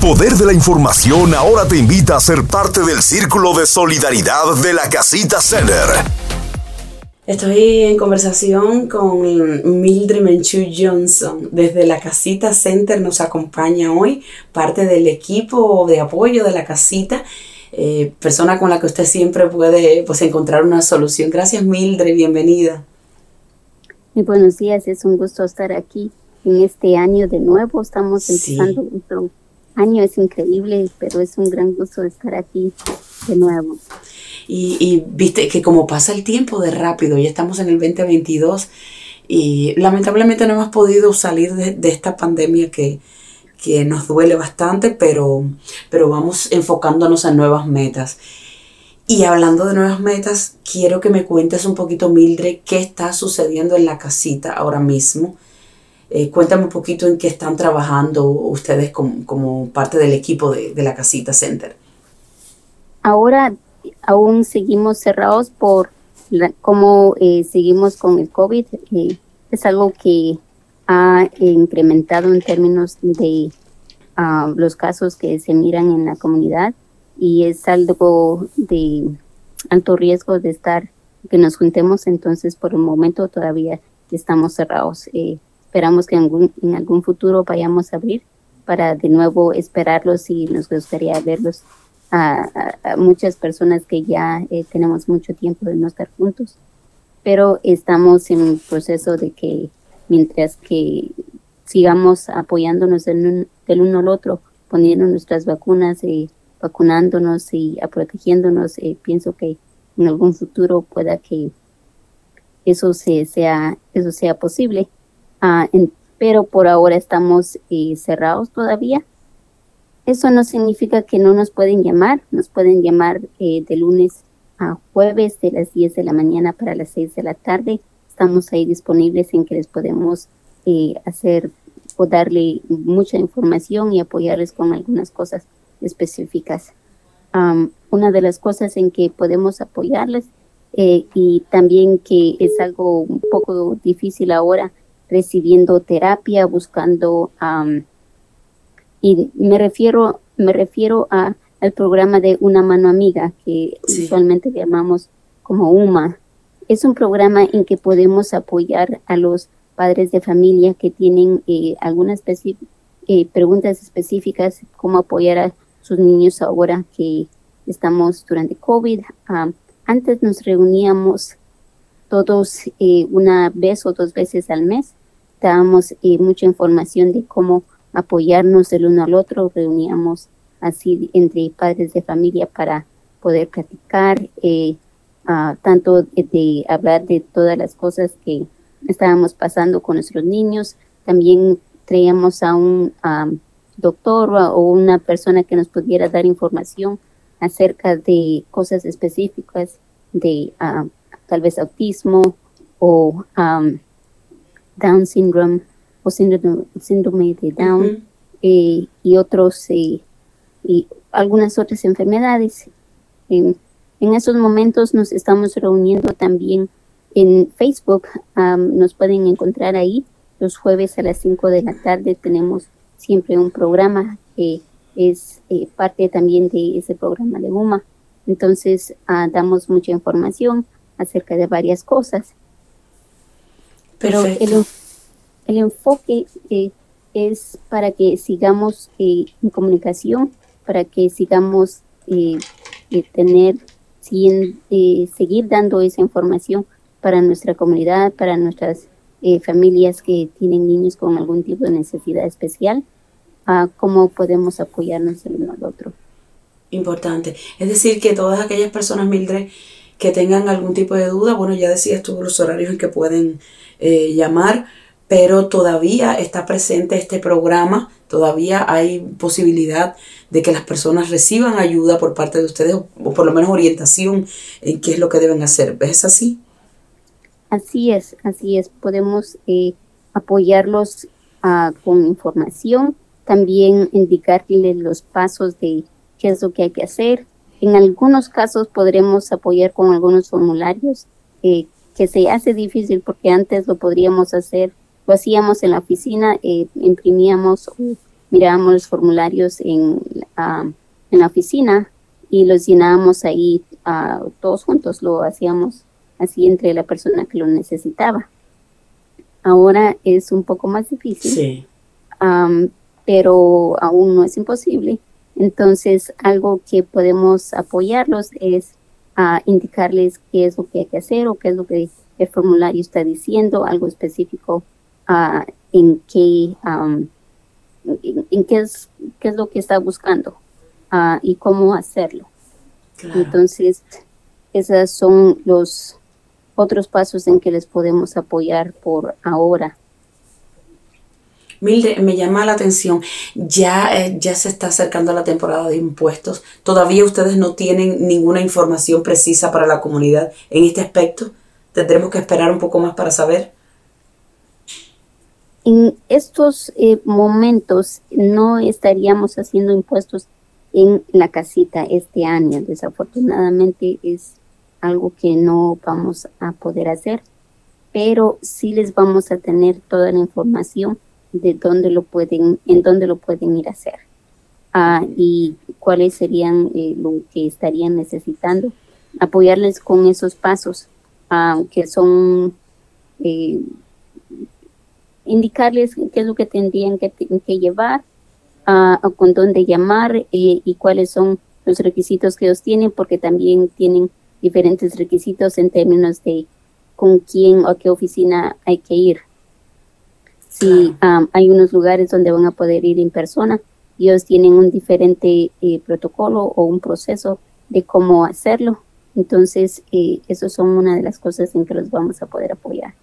poder de la información ahora te invita a ser parte del círculo de solidaridad de la Casita Center. Estoy en conversación con Mildred Menchu Johnson. Desde la Casita Center nos acompaña hoy parte del equipo de apoyo de la casita, eh, persona con la que usted siempre puede pues, encontrar una solución. Gracias Mildred, bienvenida. Muy buenos días, es un gusto estar aquí en este año de nuevo. Estamos empezando otro año, es increíble, pero es un gran gusto estar aquí de nuevo. Y, viste que como pasa el tiempo de rápido, ya estamos en el 2022 y lamentablemente no hemos podido salir de, esta pandemia que, que, nos duele bastante, pero, pero vamos enfocándonos en nuevas metas. Y hablando de nuevas metas, quiero que me cuentes un poquito, Mildred, qué está sucediendo en la casita ahora mismo. Eh, cuéntame un poquito en qué están trabajando ustedes como, como parte del equipo de, de la casita Center. Ahora aún seguimos cerrados por cómo eh, seguimos con el COVID. Eh, es algo que ha incrementado en términos de ah, los casos que se miran en la comunidad y es algo de alto riesgo de estar, que nos juntemos, entonces por el momento todavía estamos cerrados. Eh, esperamos que en algún futuro vayamos a abrir para de nuevo esperarlos y nos gustaría verlos a, muchas personas que ya eh, tenemos mucho tiempo de no estar juntos, pero estamos en un proceso de que mientras que sigamos apoyándonos del, uno al otro, poniendo nuestras vacunas, eh, vacunándonos y protegiéndonos, eh, pienso que en algún futuro pueda que eso se, sea eso sea posible. Ah, pero por ahora estamos cerrados todavía eso no significa que no nos pueden llamar, nos pueden llamar eh, de lunes a jueves de las 10 de la mañana para las 6 de la tarde. Estamos ahí disponibles en que les podemos eh, hacer o darle mucha información y apoyarles con algunas cosas específicas. una de las cosas en que podemos apoyarles eh, y también que es algo un poco difícil ahora, recibiendo terapia, buscando y me refiero, me refiero a, al programa de Una Mano Amiga, que usualmente llamamos como UMA. Es un programa en que podemos apoyar a los padres de familia que tienen eh, algunas eh, preguntas específicas, cómo apoyar a sus niños ahora que estamos durante COVID. Antes nos reuníamos todos eh, una vez o dos veces al mes, dábamos eh, mucha información de cómo apoyarnos el uno al otro, reuníamos así entre padres de familia para poder platicar, eh, tanto de, hablar de todas las cosas que estábamos pasando con nuestros niños, también traíamos a un doctor o una persona que nos pudiera dar información acerca de cosas específicas de tal vez autismo o Down syndrome o síndrome, de Down eh, y otros eh, y algunas otras enfermedades. En, esos momentos nos estamos reuniendo también en Facebook. nos pueden encontrar ahí los jueves a las 5 de la tarde. Tenemos siempre un programa que es eh, parte también de ese programa de UMA. Entonces ah, damos mucha información acerca de varias cosas. Pero el, el enfoque eh, es para que sigamos eh, en comunicación, para que sigamos eh, tener, seguir dando esa información para nuestra comunidad, para nuestras familias que tienen niños con algún tipo de necesidad especial, a cómo podemos apoyarnos el uno al otro. Importante. Es decir, que todas aquellas personas, Mildred, que tengan algún tipo de duda, bueno, ya decías tú los horarios en que pueden llamar, pero todavía está presente este programa, todavía hay posibilidad de que las personas reciban ayuda por parte de ustedes o por lo menos orientación en qué es lo que deben hacer. ¿Es así? Así es, así es. Podemos eh, apoyarlos ah, con información, también indicarles los pasos de qué es lo que hay que hacer. En algunos casos podremos apoyar con algunos formularios eh, que se hace difícil porque antes lo podríamos hacer lo hacíamos en la oficina, eh, imprimíamos mirábamos los formularios en, en la oficina y los llenábamos ahí todos juntos, lo hacíamos así entre la persona que lo necesitaba. Ahora es un poco más difícil, pero aún no es imposible. Entonces, algo que podemos apoyarlos es a indicarles qué es lo que hay que hacer o qué es lo que el formulario está diciendo, algo específico en qué en, qué es qué es lo que está buscando y cómo hacerlo. Entonces, esos son los otros pasos en que les podemos apoyar por ahora. Milde, me llama la atención, ya, eh, ya se está acercando la temporada de impuestos. ¿Todavía ustedes no tienen ninguna información precisa para la comunidad en este aspecto? ¿Tendremos que esperar un poco más para saber? En estos eh, momentos no estaríamos haciendo impuestos en la casita este año. Desafortunadamente es algo que no vamos a poder hacer, pero sí les vamos a tener toda la información de dónde lo pueden, en dónde lo pueden ir a hacer ah, y cuáles serían eh, lo que estarían necesitando. Apoyarles con esos pasos ah, que son eh, indicarles qué es lo que tendrían que, que llevar, a, con dónde llamar eh, y cuáles son los requisitos que ellos tienen, porque también tienen diferentes requisitos en términos de con quién o qué oficina hay que ir. Si hay unos lugares donde van a poder ir en persona, ellos tienen un diferente eh, protocolo o un proceso de cómo hacerlo. Entonces, eh, eso son una de las cosas en que los vamos a poder apoyar.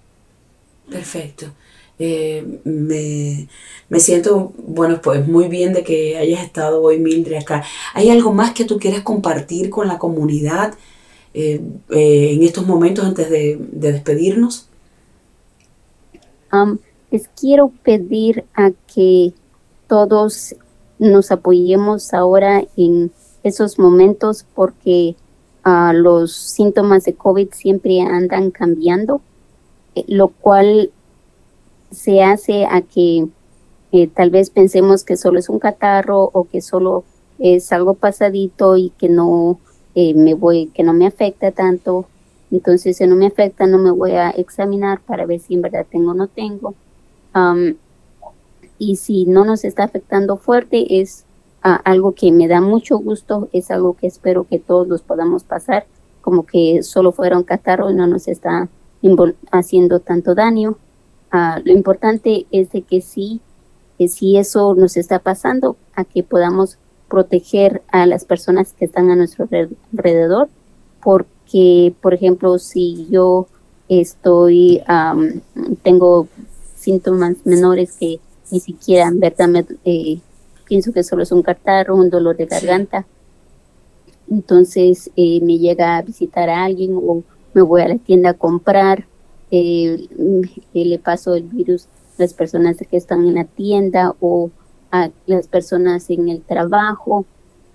Perfecto. Eh, me, siento, bueno, pues muy bien de que hayas estado hoy, Mildred, acá. ¿Hay algo más que tú quieras compartir con la comunidad eh, eh, en estos momentos antes de, despedirnos? Les quiero pedir a que todos nos apoyemos ahora en esos momentos porque uh, los síntomas de COVID siempre andan cambiando, lo cual se hace a que eh, tal vez pensemos que solo es un catarro o que solo es algo pasadito y que no eh, me voy, que no me afecta tanto. Entonces, si no me afecta, no me voy a examinar para ver si en verdad tengo o no tengo. Y si no nos está afectando fuerte, es ah, algo que me da mucho gusto, es algo que espero que todos los podamos pasar, como que solo fuera un catarro y no nos está haciendo tanto daño. Ah, lo importante es de que sí, si eso nos está pasando, a que podamos proteger a las personas que están a nuestro alrededor, porque, por ejemplo, si yo estoy, tengo síntomas menores que ni siquiera, en verdad, eh, pienso que solo es un catarro, un dolor de garganta, entonces eh, me llega a visitar a alguien o me voy a la tienda a comprar eh, le paso el virus a las personas que están en la tienda o a las personas en el trabajo.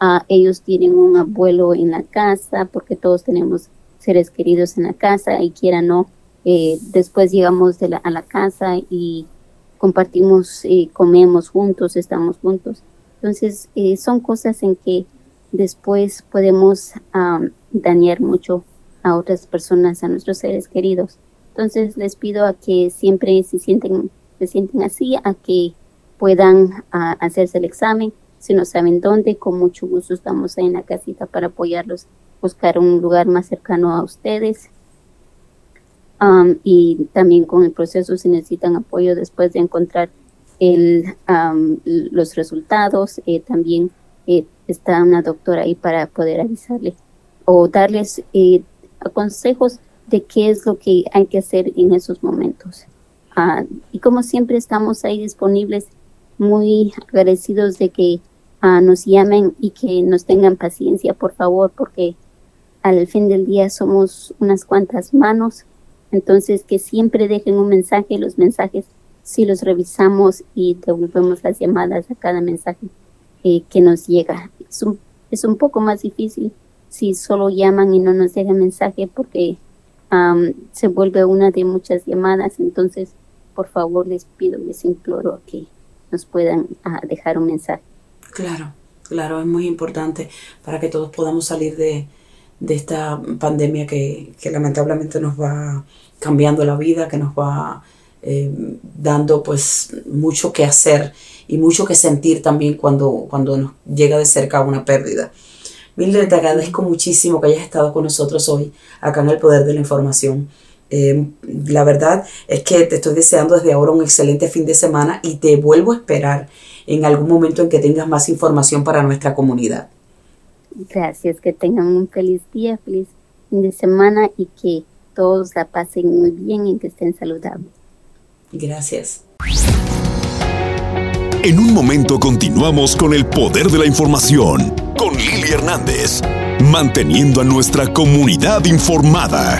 a ellos tienen un abuelo en la casa porque todos tenemos seres queridos en la casa y quiera no, eh, después llegamos de la, a la casa y compartimos, eh, comemos juntos, estamos juntos. Entonces, eh, son cosas en que después podemos dañar mucho a otras personas, a nuestros seres queridos. Entonces les pido a que siempre se sienten, se sienten así, a que puedan hacerse el examen. Si no saben dónde, con mucho gusto estamos ahí en la casita para apoyarlos, buscar un lugar más cercano a ustedes. Um, y también con el proceso si necesitan apoyo después de encontrar el, um, los resultados, eh, también eh, está una doctora ahí para poder avisarle o darles eh, consejos de qué es lo que hay que hacer en esos momentos. Ah, y como siempre estamos ahí disponibles, muy agradecidos de que ah, nos llamen y que nos tengan paciencia, por favor, porque al fin del día somos unas cuantas manos, entonces que siempre dejen un mensaje, los mensajes si los revisamos y devolvemos las llamadas a cada mensaje eh, que nos llega. Es un, es un poco más difícil si solo llaman y no nos dejan mensaje porque se vuelve una de muchas llamadas, entonces por favor les pido, les imploro que nos puedan ah, dejar un mensaje. Claro, claro, es muy importante para que todos podamos salir de, esta pandemia que, lamentablemente nos va cambiando la vida, que nos va eh, dando pues mucho que hacer y mucho que sentir también cuando, cuando nos llega de cerca una pérdida. Mildred, te agradezco muchísimo que hayas estado con nosotros hoy acá en el Poder de la Información. Eh, la verdad es que te estoy deseando desde ahora un excelente fin de semana y te vuelvo a esperar en algún momento en que tengas más información para nuestra comunidad. Gracias, que tengan un feliz día, feliz fin de semana y que todos la pasen muy bien y que estén saludables. Gracias. En un momento continuamos con el poder de la información con Lili Hernández, manteniendo a nuestra comunidad informada.